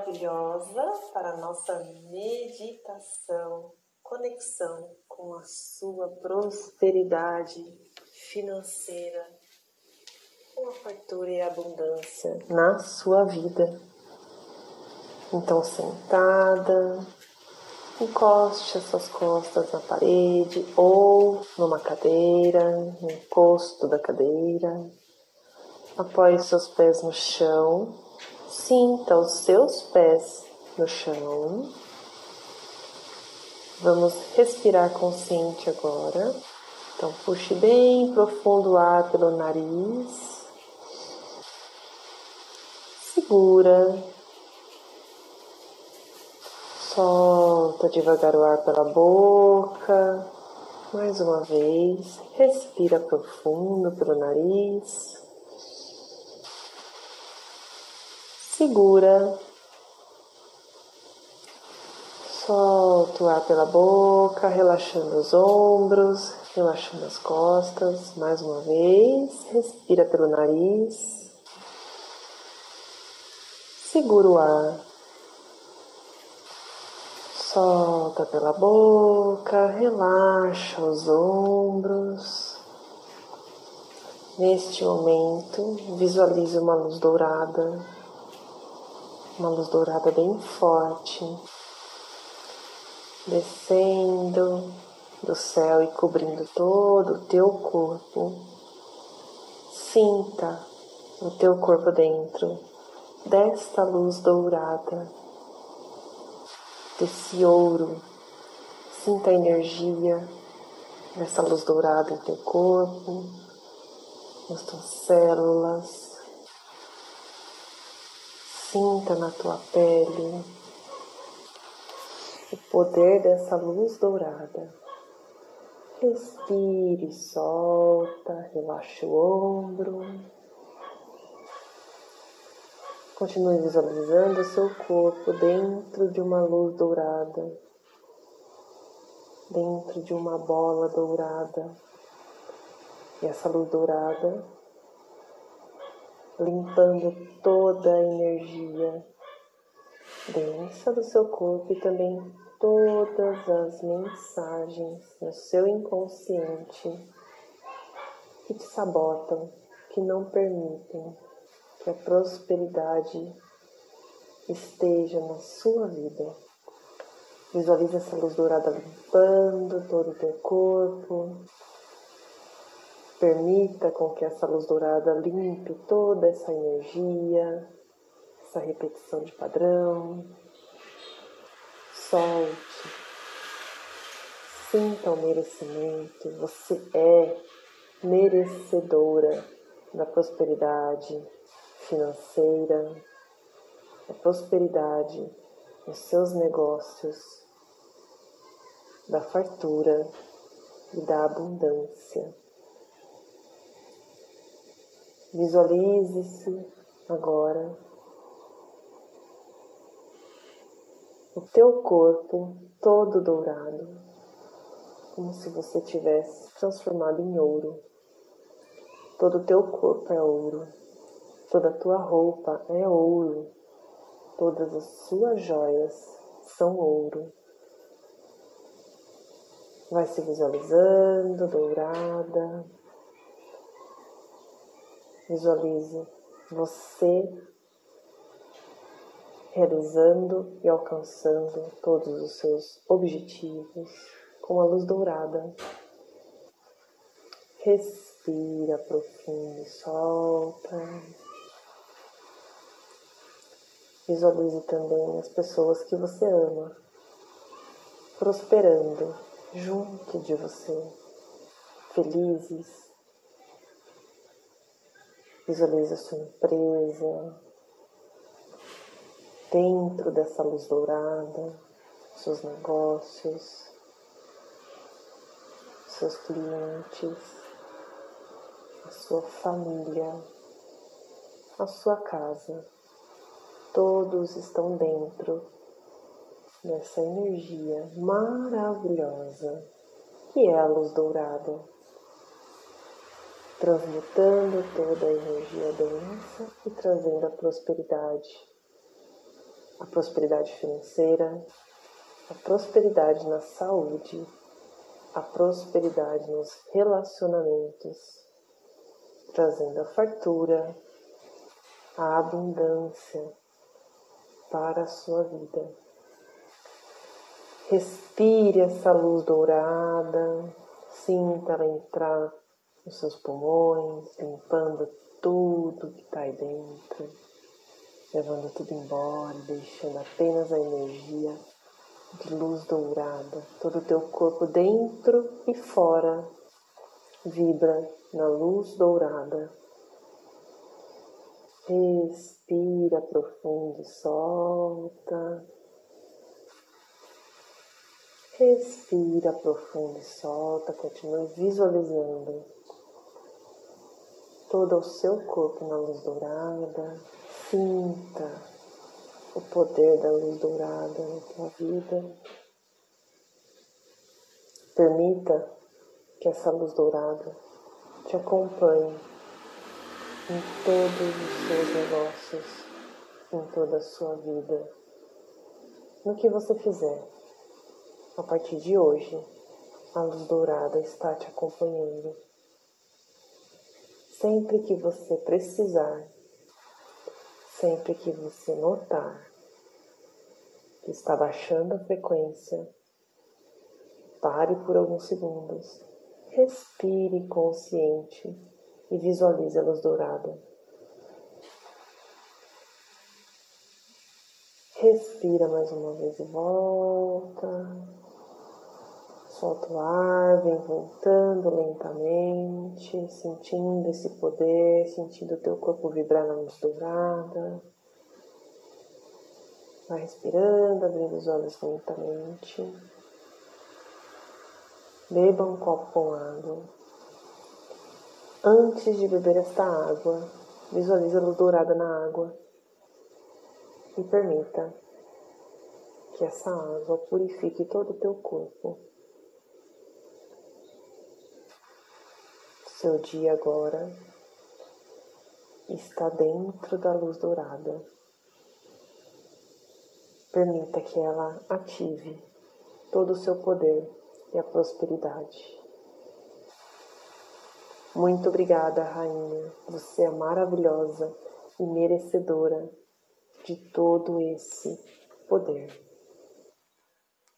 maravilhosa para nossa meditação, conexão com a sua prosperidade financeira, com a fartura e a abundância na sua vida. Então, sentada, encoste as suas costas na parede ou numa cadeira, no encosto da cadeira. Apoie seus pés no chão Sinta os seus pés no chão. Vamos respirar consciente agora. Então, puxe bem profundo o ar pelo nariz. Segura. Solta devagar o ar pela boca. Mais uma vez. Respira profundo pelo nariz. Segura. Solta o ar pela boca, relaxando os ombros, relaxando as costas. Mais uma vez, respira pelo nariz. Segura o ar. Solta pela boca, relaxa os ombros. Neste momento, visualize uma luz dourada uma luz dourada bem forte, descendo do céu e cobrindo todo o teu corpo. Sinta o teu corpo dentro desta luz dourada, desse ouro. Sinta a energia dessa luz dourada em teu corpo, nas tuas células Sinta na tua pele o poder dessa luz dourada. Respire, solta, relaxa o ombro. Continue visualizando o seu corpo dentro de uma luz dourada, dentro de uma bola dourada. E essa luz dourada limpando toda a energia densa do seu corpo e também todas as mensagens no seu inconsciente que te sabotam, que não permitem que a prosperidade esteja na sua vida. Visualize essa luz dourada limpando todo o teu corpo, Permita com que essa luz dourada limpe toda essa energia, essa repetição de padrão. Solte. Sinta o merecimento. Você é merecedora da prosperidade financeira, da prosperidade nos seus negócios, da fartura e da abundância. Visualize-se agora o teu corpo todo dourado, como se você tivesse transformado em ouro. Todo o teu corpo é ouro, toda a tua roupa é ouro, todas as suas joias são ouro. Vai se visualizando dourada, Visualize você realizando e alcançando todos os seus objetivos com a luz dourada. Respira profundo solta. Visualize também as pessoas que você ama prosperando junto de você, felizes, Visualize a sua empresa dentro dessa luz dourada, seus negócios, seus clientes, a sua família, a sua casa. Todos estão dentro dessa energia maravilhosa que é a luz dourada transmutando toda a energia densa e trazendo a prosperidade a prosperidade financeira, a prosperidade na saúde, a prosperidade nos relacionamentos, trazendo a fartura, a abundância para a sua vida. Respire essa luz dourada, sinta ela entrar nos seus pulmões, limpando tudo que está aí dentro, levando tudo embora, deixando apenas a energia de luz dourada. Todo o teu corpo dentro e fora vibra na luz dourada. Respira profundo e solta. Respira profundo e solta. Continue visualizando todo o seu corpo na luz dourada. Sinta o poder da luz dourada na tua vida. Permita que essa luz dourada te acompanhe em todos os seus negócios, em toda a sua vida. No que você fizer, a partir de hoje, a luz dourada está te acompanhando. Sempre que você precisar, sempre que você notar que está baixando a frequência, pare por alguns segundos, respire consciente e visualize a luz dourada. Respira mais uma vez e volta. Solta o ar, vem voltando lentamente, sentindo esse poder, sentindo o teu corpo vibrar na luz dourada. Vai respirando, abrindo os olhos lentamente. Beba um copo com água. Antes de beber esta água, visualize a luz dourada na água e permita que essa água purifique todo o teu corpo. Seu dia agora está dentro da luz dourada. Permita que ela ative todo o seu poder e a prosperidade. Muito obrigada, Rainha. Você é maravilhosa e merecedora de todo esse poder.